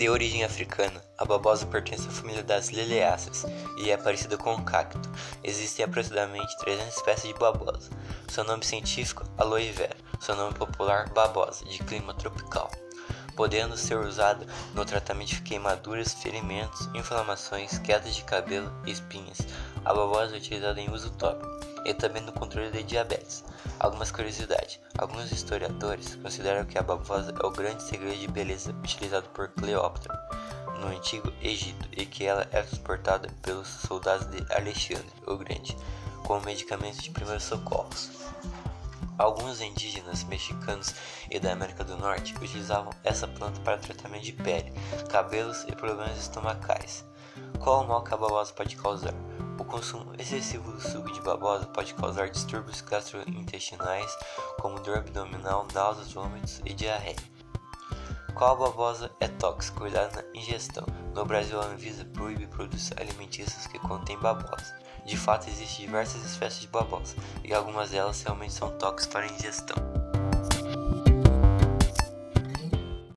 De origem africana, a babosa pertence à família das liliáceas e é parecida com o cacto. Existem aproximadamente 300 espécies de babosa. Seu nome científico, aloe vera. Seu nome popular, babosa, de clima tropical. Podendo ser usada no tratamento de queimaduras, ferimentos, inflamações, quedas de cabelo e espinhas. A babosa é utilizada em uso tópico e também no controle de diabetes. Algumas curiosidades: alguns historiadores consideram que a babosa é o grande segredo de beleza utilizado por Cleópatra no antigo Egito e que ela é exportada pelos soldados de Alexandre o Grande como medicamento de primeiros socorros. Alguns indígenas mexicanos e da América do Norte utilizavam essa planta para tratamento de pele, cabelos e problemas estomacais. Qual o mal que a babosa pode causar? O consumo excessivo do suco de babosa pode causar distúrbios gastrointestinais, como dor abdominal, náuseas, vômitos e diarreia. Qual babosa é tóxica? Cuidado na ingestão. No Brasil, a Anvisa proíbe produtos alimentícios que contêm babosa. De fato, existem diversas espécies de babosa, e algumas delas realmente são tóxicas para ingestão.